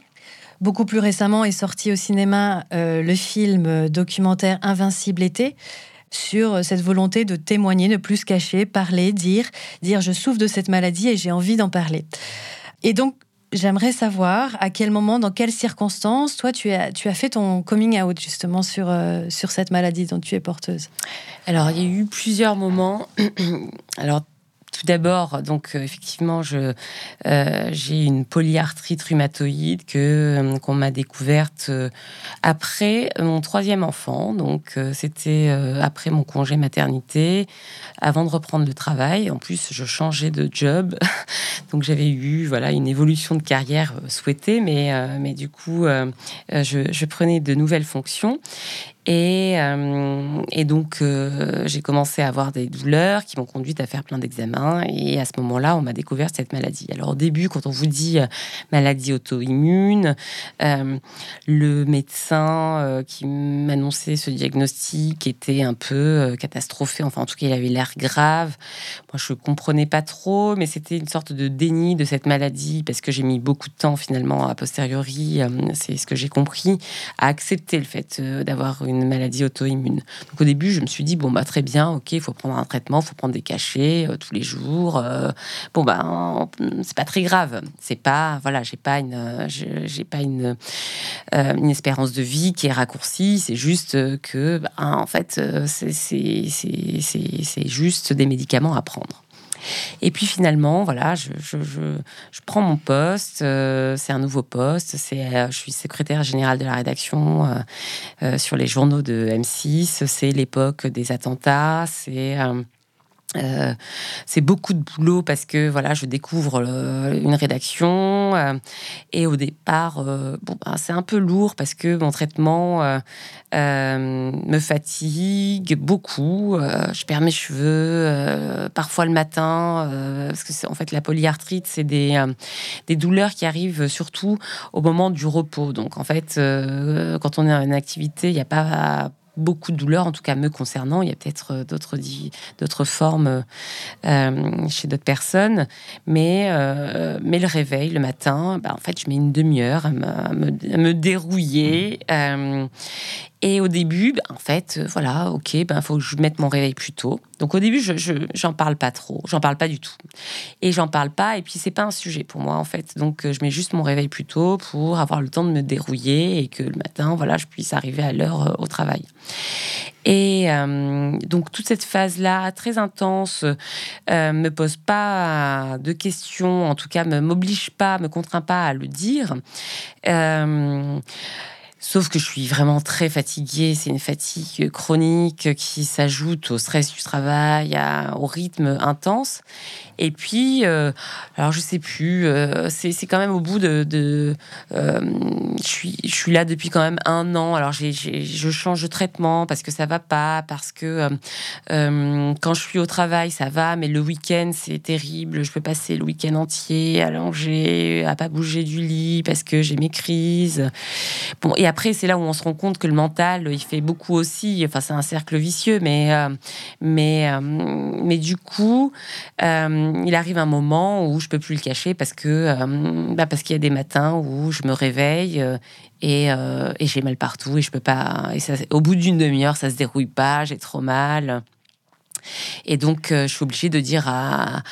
Beaucoup plus récemment est sorti au cinéma euh, le film documentaire Invincible été, sur cette volonté de témoigner, ne plus se cacher, parler, dire, dire je souffre de cette maladie et j'ai envie d'en parler. Et donc, j'aimerais savoir à quel moment, dans quelles circonstances, toi, tu as, tu as fait ton coming out justement sur, euh, sur cette maladie dont tu es porteuse? Alors, il y a eu plusieurs moments. Alors, tout d'abord, donc euh, effectivement, je euh, j'ai une polyarthrite rhumatoïde que euh, qu'on m'a découverte après mon troisième enfant. Donc c'était après mon congé maternité, avant de reprendre le travail. En plus, je changeais de job, donc j'avais eu voilà une évolution de carrière souhaitée, mais mais du coup, je, je prenais de nouvelles fonctions et, euh, et donc, euh, j'ai commencé à avoir des douleurs qui m'ont conduite à faire plein d'examens. Et à ce moment-là, on m'a découvert cette maladie. Alors, au début, quand on vous dit euh, maladie auto-immune, le médecin qui m'annonçait ce diagnostic était un peu catastrophé. Enfin, en tout cas, il avait l'air grave. Moi, je comprenais pas trop, mais c'était une sorte de déni de cette maladie parce que j'ai mis beaucoup de temps, finalement, a posteriori, c'est ce que j'ai compris, à accepter le fait d'avoir maladie auto-immune. Donc au début, je me suis dit bon bah très bien, ok, il faut prendre un traitement, il faut prendre des cachets euh, tous les jours. Euh, bon bah c'est pas très grave. C'est pas voilà, j'ai pas une j'ai pas une euh, une espérance de vie qui est raccourcie. C'est juste que bah, en fait c'est juste des médicaments à prendre. Et puis finalement, voilà, je, je, je, prends mon poste. Euh, c'est un nouveau poste. C'est, euh, je suis secrétaire générale de la rédaction euh, sur les journaux de M6. C'est l'époque des attentats. C'est euh, c'est beaucoup de boulot parce que voilà, je découvre euh, une rédaction euh, et au départ, bon, bah, c'est un peu lourd parce que mon traitement me fatigue beaucoup. je perds mes cheveux parfois le matin parce que en fait la polyarthrite, c'est des, des douleurs qui arrivent surtout au moment du repos. Donc en fait, quand on est en activité, il n'y a pas beaucoup de douleurs, en tout cas me concernant. Il y a peut-être euh, d'autres, d'autres formes euh, chez d'autres personnes. Mais, euh, mais le réveil le matin, bah, en fait, je mets une demi-heure à me, me, dérouiller. Et au début, ben, en fait, euh, voilà, ok, il ben, faut que je mette mon réveil plus tôt. Donc au début, je j'en parle pas trop, j'en parle pas du tout. Et j'en parle pas, et puis c'est pas un sujet pour moi, en fait. Donc euh, je mets juste mon réveil plus tôt pour avoir le temps de me dérouiller et que le matin, voilà, je puisse arriver à l'heure euh, au travail. Et donc toute cette phase-là, très intense, euh, me pose pas de questions, en tout cas, me m'oblige pas, me contraint pas à le dire. Sauf que je suis vraiment très fatiguée. C'est une fatigue chronique qui s'ajoute au stress du travail, au rythme intense. Et puis, euh, alors je sais plus, euh, c'est quand même au bout de. de euh, je, suis, là depuis quand même un an. Alors j'ai je change de traitement parce que ça va pas, parce que quand je suis au travail, ça va, mais le week-end, c'est terrible. Je peux passer le week-end entier allongé, à pas bouger du lit parce que j'ai mes crises. Bon, et après, c'est là où on se rend compte que le mental, il fait beaucoup aussi. Enfin, c'est un cercle vicieux, mais, mais, mais du coup, il arrive un moment où je peux plus le cacher parce que euh, bah, parce qu'il y a des matins où je me réveille euh, euh, et, j'ai mal partout et je peux pas. Au bout d'une demi-heure, ça se dérouille pas, j'ai trop mal. Et donc, je suis obligée de dire à,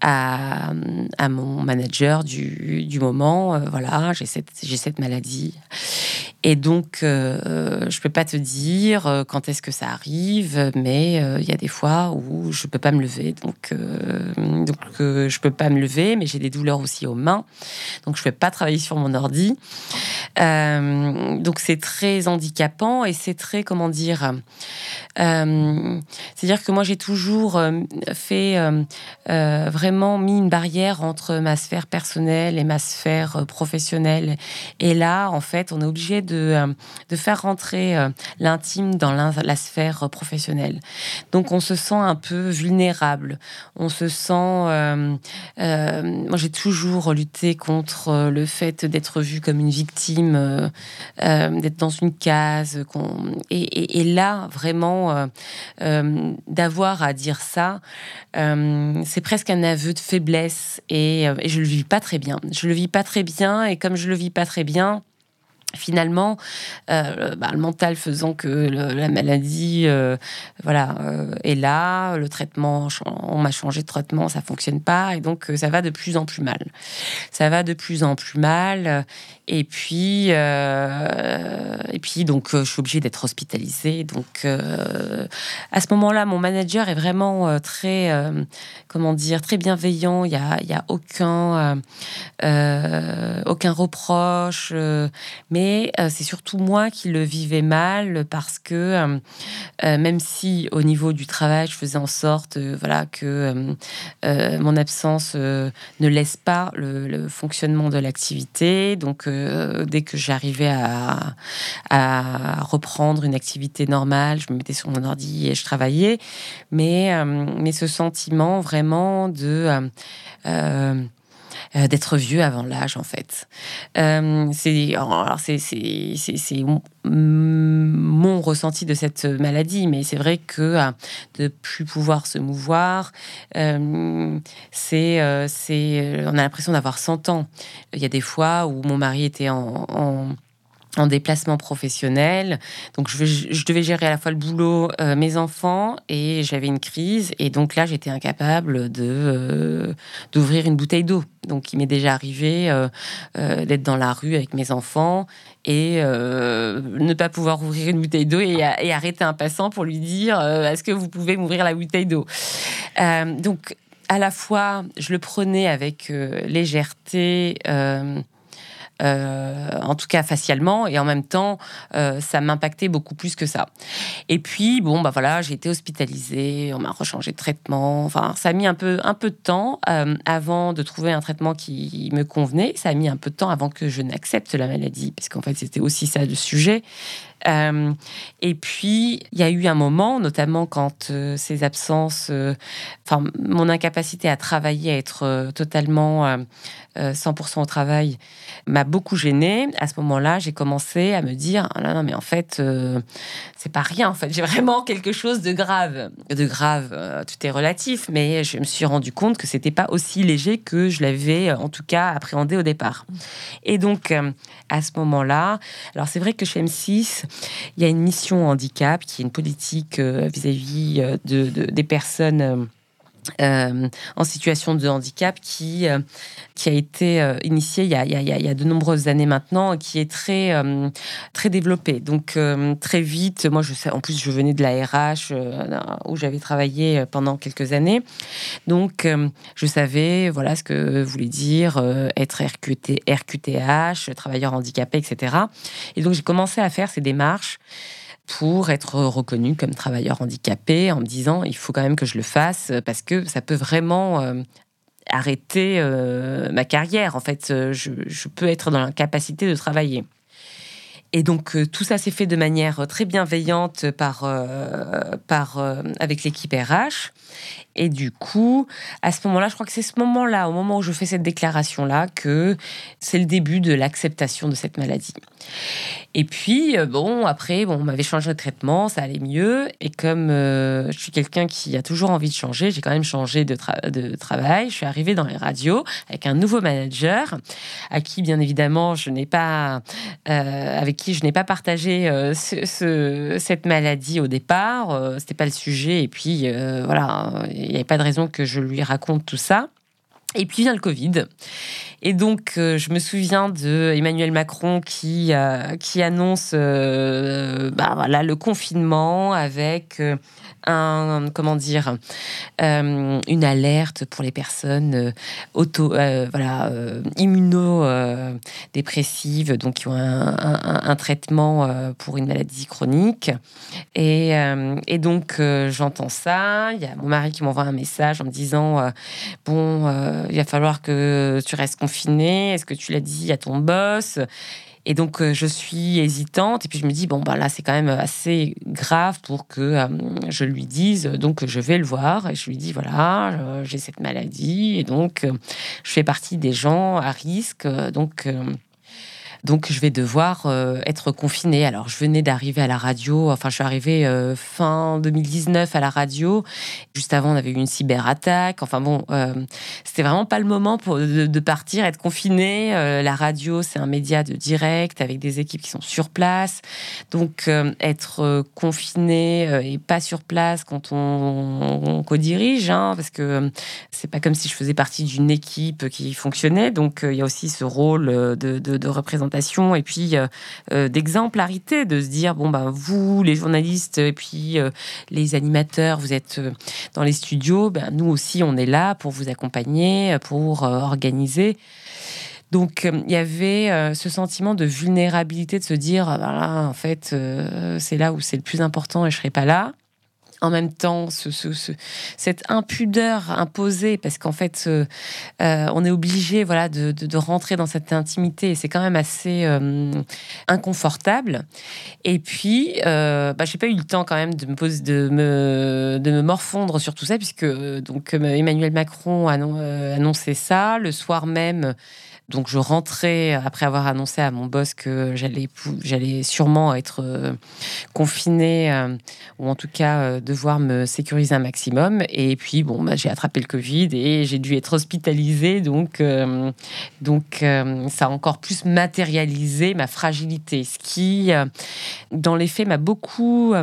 à, mon manager du, du moment, voilà, j'ai cette, j'ai cette maladie. Et donc, euh, je peux pas te dire euh, quand est-ce que ça arrive, mais euh, il y a des fois où je peux pas me lever. Donc, donc je peux pas me lever, mais j'ai des douleurs aussi aux mains. Donc, je peux pas travailler sur mon ordi. donc, c'est très handicapant et c'est très, comment dire, c'est-à-dire que moi, j'ai toujours fait vraiment mis une barrière entre ma sphère personnelle et ma sphère professionnelle. Et là, en fait, on est obligé de euh, de, faire rentrer euh, l'intime dans la, sphère professionnelle. Donc on se sent un peu vulnérable, on se sent... Euh, moi j'ai toujours lutté contre le fait d'être vu comme une victime, d'être dans une case. Et, là, vraiment, d'avoir à dire ça, c'est presque un aveu de faiblesse et, et je le vis pas très bien. Je le vis pas très bien et comme je le vis pas très bien, finalement, euh, bah, le mental faisant que la maladie, euh, voilà, euh, est là, le traitement, on m'a changé de traitement, ça fonctionne pas, et donc ça va de plus en plus mal. Ça va de plus en plus mal, et puis, et puis donc je suis obligée d'être hospitalisée. Donc à ce moment-là, mon manager est vraiment très, comment dire, très bienveillant. Il y a, a aucun, aucun reproche, mais euh, c'est surtout moi qui le vivais mal parce que euh, euh, même si au niveau du travail, je faisais en sorte voilà, que mon absence ne laisse pas le, fonctionnement de l'activité. Donc dès que j'arrivais à, reprendre une activité normale, je me mettais sur mon ordi et je travaillais. Mais, mais ce sentiment vraiment de... Euh, d'être vieux avant l'âge, en fait. Euh, c'est mon ressenti de cette maladie, mais c'est vrai que euh, de plus pouvoir se mouvoir, euh, c'est c'est on a l'impression d'avoir 100 ans. Il y a des fois où mon mari était en déplacement professionnel. Donc, je, devais gérer à la fois le boulot, euh, mes enfants, et j'avais une crise. Et donc là, j'étais incapable de euh, d'ouvrir une bouteille d'eau. Donc, il m'est déjà arrivé euh, d'être dans la rue avec mes enfants et ne pas pouvoir ouvrir une bouteille d'eau et, arrêter un passant pour lui dire Est-ce que vous pouvez m'ouvrir la bouteille d'eau? Donc, à la fois, je le prenais avec légèreté. Euh, en tout cas facialement, et en même temps, euh, ça m'impactait beaucoup plus que ça. Et puis, bon, bah voilà, j'ai été hospitalisée, on m'a rechangé de traitement. Enfin, ça a mis un peu, un peu de temps euh, avant de trouver un traitement qui me convenait. Ça a mis un peu de temps avant que je n'accepte la maladie, parce qu'en fait, c'était aussi ça le sujet. Euh, et puis, il y a eu un moment, notamment quand ces absences, enfin, mon incapacité à travailler, à être totalement 100% au travail, m'a beaucoup gênée. À ce moment-là, j'ai commencé à me dire, ah non, mais en fait, c'est pas rien. En fait, j'ai vraiment quelque chose de grave. De grave, tout est relatif, mais je me suis rendu compte que c'était pas aussi léger que je l'avais, en tout cas, appréhendé au départ. Et donc, à ce moment-là, alors c'est vrai que chez M6, il y a une mission handicap qui est une politique euh, vis-à-vis euh, de, des personnes euh, en situation de handicap qui, qui a été y a, il, y a, il y a, de nombreuses années maintenant, qui est très, très développée. Donc très vite, moi je sais, en plus je venais de la RH où j'avais travaillé pendant quelques années, donc je savais voilà ce que voulait dire être RQT, RQTH, travailleur handicapé, etc. Et donc j'ai commencé à faire ces démarches pour être reconnu comme travailleur handicapé en me disant il faut quand même que je le fasse parce que ça peut vraiment euh, arrêter euh, ma carrière. En fait, je, peux être dans l'incapacité de travailler. Et donc euh, tout ça s'est fait de manière très bienveillante par, par avec l'équipe RH. Et du coup, à ce moment-là, je crois que c'est ce moment-là, au moment où je fais cette déclaration-là, que c'est le début de l'acceptation de cette maladie. Et puis, euh, bon, après, bon, on m'avait changé de traitement, ça allait mieux. Et comme euh, je suis quelqu'un qui a toujours envie de changer, j'ai quand même changé de, travail. Je suis arrivée dans les radios avec un nouveau manager, à qui, bien évidemment, je n'ai pas, euh, avec qui je n'ai pas partagé ce, cette maladie au départ. C'était pas le sujet. Et puis, voilà, il n'y avait pas de raison que je lui raconte tout ça. Et puis vient le Covid. Et donc, euh, je me souviens de Emmanuel Macron qui, euh, qui annonce euh, bah, voilà, le confinement avec un, comment dire, une alerte pour les personnes auto, voilà, immunodépressives, donc qui ont un, traitement pour une maladie chronique. Et, et donc, j'entends ça. Il y a mon mari qui m'envoie un message en me disant Bon, il va falloir que tu restes confiné Est-ce que tu l'as dit à ton boss? Et donc, euh, je suis hésitante. Et puis, je me dis, bon, bah, là, c'est quand même assez grave pour que euh, je lui dise. Donc, je vais le voir. Et je lui dis, voilà, euh, j'ai cette maladie. Et donc, je fais partie des gens à risque. Donc, donc, je vais devoir euh, être confinée. Alors, je venais d'arriver à la radio. Enfin, je suis arrivée euh, fin 2019 à la radio. Juste avant, on avait eu une cyberattaque. Enfin, bon, euh, c'était vraiment pas le moment de, partir, être confinée. la radio, c'est un média de direct avec des équipes qui sont sur place. Donc, être confiné et pas sur place quand on, co-dirige, hein, parce que c'est pas comme si je faisais partie d'une équipe qui fonctionnait. Donc, il y a aussi ce rôle de, de, de représentation et puis euh, euh, d'exemplarité, de se dire bon ben vous les journalistes et puis euh, les animateurs, vous êtes dans les studios, ben nous aussi on est là pour vous accompagner, pour organiser. Donc il y avait ce sentiment de vulnérabilité, de se dire ah, voilà en fait c'est là où c'est le plus important et je serai pas là en même temps ce, cette impudeur imposée parce qu'en fait euh, on est obligé voilà de, rentrer dans cette intimité c'est quand même assez euh, inconfortable. Et puis euh, bah, j'ai pas eu le temps quand même de me poser de me de me morfondre sur tout ça puisque donc Emmanuel Macron a annoncé ça. Le soir même donc je rentrais après avoir annoncé à mon boss que j'allais j'allais sûrement être euh, confinée euh, ou en tout cas euh, devoir me sécuriser un maximum. Et puis bon, bah, j'ai attrapé le Covid et j'ai dû être hospitalisée. Donc donc ça a encore plus matérialisé ma fragilité, ce qui dans les faits m'a beaucoup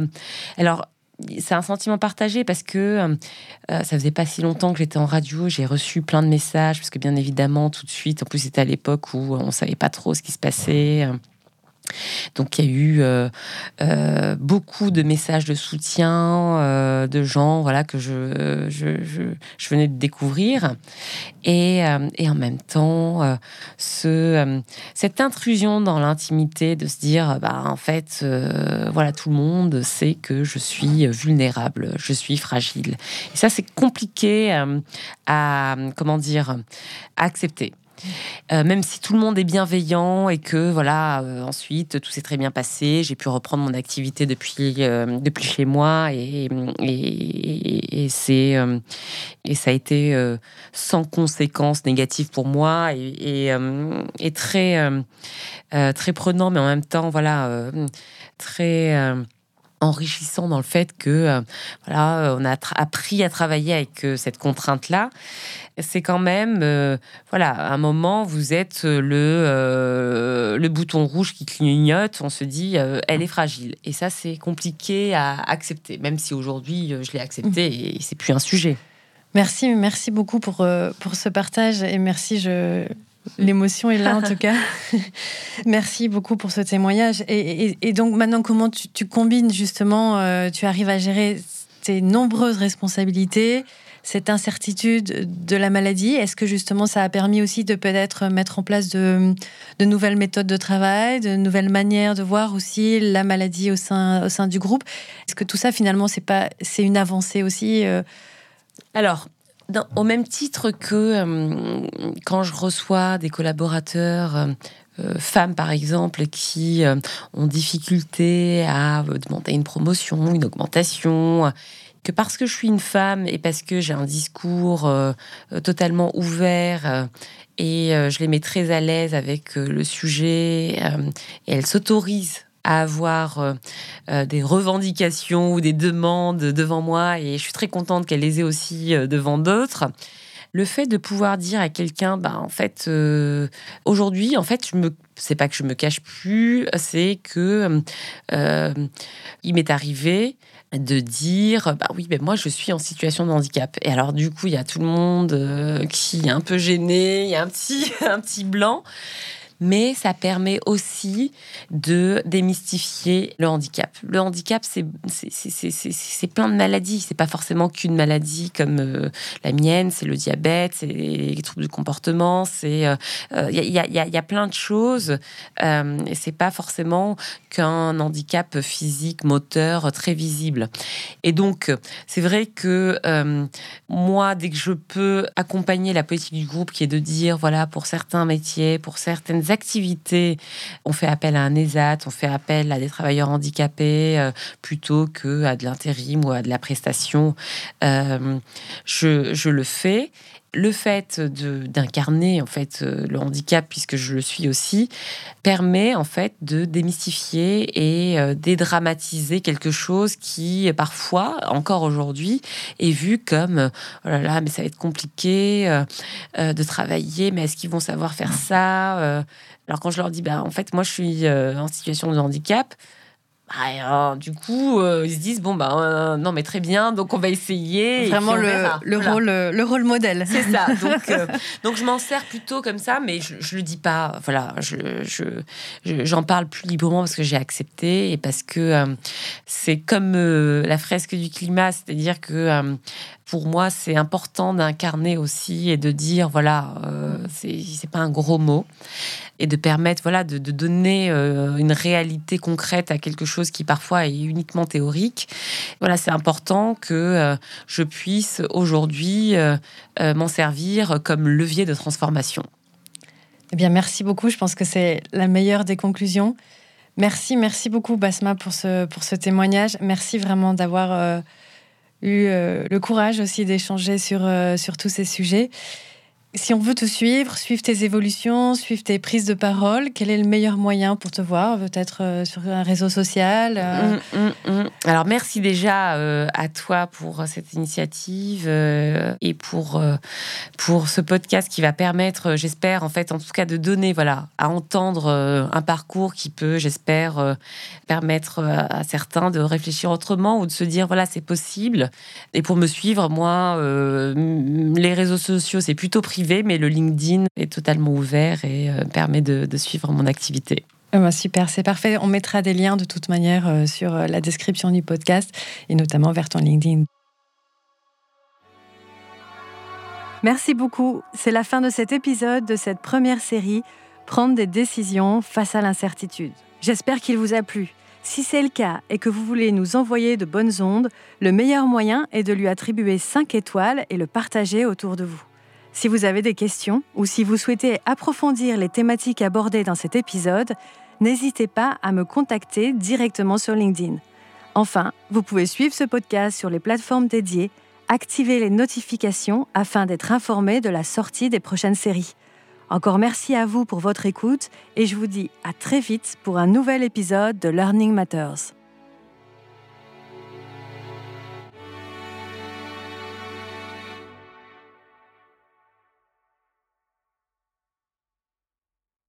alors c'est un sentiment partagé parce que euh, euh, ça faisait pas si longtemps que j'étais en radio, j'ai reçu plein de messages parce que bien évidemment tout de suite, en plus c'était à l'époque où on savait pas trop ce qui se passait. Donc il y a eu euh, euh, beaucoup de messages de soutien euh, de gens voilà que je, je, venais de découvrir. Et, en même temps ce, cette intrusion dans l'intimité de se dire bah en fait voilà tout le monde sait que je suis vulnérable je suis fragile. Et ça c'est compliqué à comment dire à accepter euh, même si tout le monde est bienveillant et que voilà, euh, ensuite tout s'est très bien passé, j'ai pu reprendre mon activité depuis euh, depuis chez moi et et, c'est et ça a été sans conséquences négatives pour moi et, et très très prenant, mais en même temps voilà très enrichissant dans le fait que voilà on a appris à travailler avec cette contrainte là c'est quand même, euh, voilà, un moment, vous êtes le, euh, le bouton rouge qui clignote, on se dit, euh, elle est fragile. Et ça, c'est compliqué à accepter, même si aujourd'hui, je l'ai accepté mmh. et c'est plus un sujet. Merci, merci beaucoup pour, pour ce partage et merci, je, L'émotion est là en tout cas. Merci beaucoup pour ce témoignage. Et, donc maintenant, comment tu, tu combines justement, tu arrives à gérer tes nombreuses responsabilités, cette incertitude de la maladie? Est-ce que justement ça a permis aussi de peut-être mettre en place de, nouvelles méthodes de travail, de nouvelles manières de voir aussi la maladie au sein, au sein du groupe? Est-ce que tout ça finalement c'est pas c'est une avancée aussi euh? Alors, au même titre que euh, quand je reçois des collaborateurs euh, femmes par exemple qui ont difficulté à demander une promotion, une augmentation, que parce que je suis une femme et parce que j'ai un discours euh, totalement ouvert euh, et je les mets très à l'aise avec le sujet et elles s'autorisent à avoir des revendications ou des demandes devant moi et je suis très contente qu'elles les aient aussi devant d'autres. Le fait de pouvoir dire à quelqu'un, bah, en fait, euh, aujourd'hui, en fait, je me, c'est pas que je me cache plus, c'est que euh, il m'est arrivé de dire bah oui mais moi je suis en situation de handicap. Et alors du coup il y a tout le monde euh, qui est un peu gêné il y a un petit un petit blanc mais ça permet aussi de démystifier le handicap. Le handicap, c'est plein de maladies. C'est pas forcément qu'une maladie comme euh, la mienne, c'est le diabète, c'est les troubles du comportement, c'est il euh, y, a, y, a, plein de choses. Euh, c'est pas forcément qu'un handicap physique, moteur très visible. Et donc, c'est vrai que moi, dès que je peux accompagner la politique du groupe, qui est de dire, voilà, pour certains métiers, pour certaines on fait appel à un ESAT, on fait appel à des travailleurs handicapés euh, plutôt que à de l'intérim ou à de la prestation. Euh, je le fais le fait d'incarner en fait euh, le handicap puisque je le suis aussi permet en fait de démystifier et euh, dédramatiser quelque chose qui parfois encore aujourd'hui est vu comme oh là là mais ça va être compliqué euh, de travailler mais est-ce qu'ils vont savoir faire ça alors quand je leur dis bah en fait moi je suis en situation de handicap ah, du coup, euh, ils se disent bon euh, non mais très bien, donc on va essayer. Vraiment le, le rôle euh, le rôle modèle. C'est ça. Donc donc je m'en sers plutôt comme ça, mais je, je le dis pas. Voilà, je j'en parle plus librement parce que j'ai accepté et parce que c'est comme la fresque du climat, c'est-à-dire que pour moi, c'est important d'incarner aussi et de dire voilà, euh, c'est pas un gros mot et de permettre voilà de, donner euh, une réalité concrète à quelque chose qui parfois est uniquement théorique. Voilà, c'est important que euh, je puisse aujourd'hui m'en servir comme levier de transformation. Eh bien, merci beaucoup. Je pense que c'est la meilleure des conclusions. Merci, merci beaucoup Basma pour ce, pour ce témoignage. Merci vraiment d'avoir eu euh, le courage aussi d'échanger sur, euh, sur tous ces sujets. Si on veut te suivre, suivre tes évolutions, suivre tes prises de parole, quel est le meilleur moyen pour te voir Peut-être euh, sur un réseau social euh? mm, mm, mm. Alors merci déjà euh, à toi pour cette initiative et pour, pour ce podcast qui va permettre, j'espère, en fait, en tout cas, de donner, voilà, à entendre un parcours qui peut, j'espère, permettre à certains de réfléchir autrement ou de se dire, voilà, c'est possible. Et pour me suivre, moi, les réseaux sociaux, c'est plutôt privé mais le LinkedIn est totalement ouvert et euh, permet de, suivre mon activité. Ah bah, super, c'est parfait. On mettra des liens de toute manière euh, sur euh, la description du podcast et notamment vers ton LinkedIn. Merci beaucoup. C'est la fin de cet épisode de cette première série Prendre des décisions face à l'incertitude. J'espère qu'il vous a plu. Si c'est le cas et que vous voulez nous envoyer de bonnes ondes, le meilleur moyen est de lui attribuer 5 étoiles et le partager autour de vous. Si vous avez des questions ou si vous souhaitez approfondir les thématiques abordées dans cet épisode, n'hésitez pas à me contacter directement sur LinkedIn. Enfin, vous pouvez suivre ce podcast sur les plateformes dédiées, activer les notifications afin d'être informé de la sortie des prochaines séries. Encore merci à vous pour votre écoute et je vous dis à très vite pour un nouvel épisode de Learning Matters.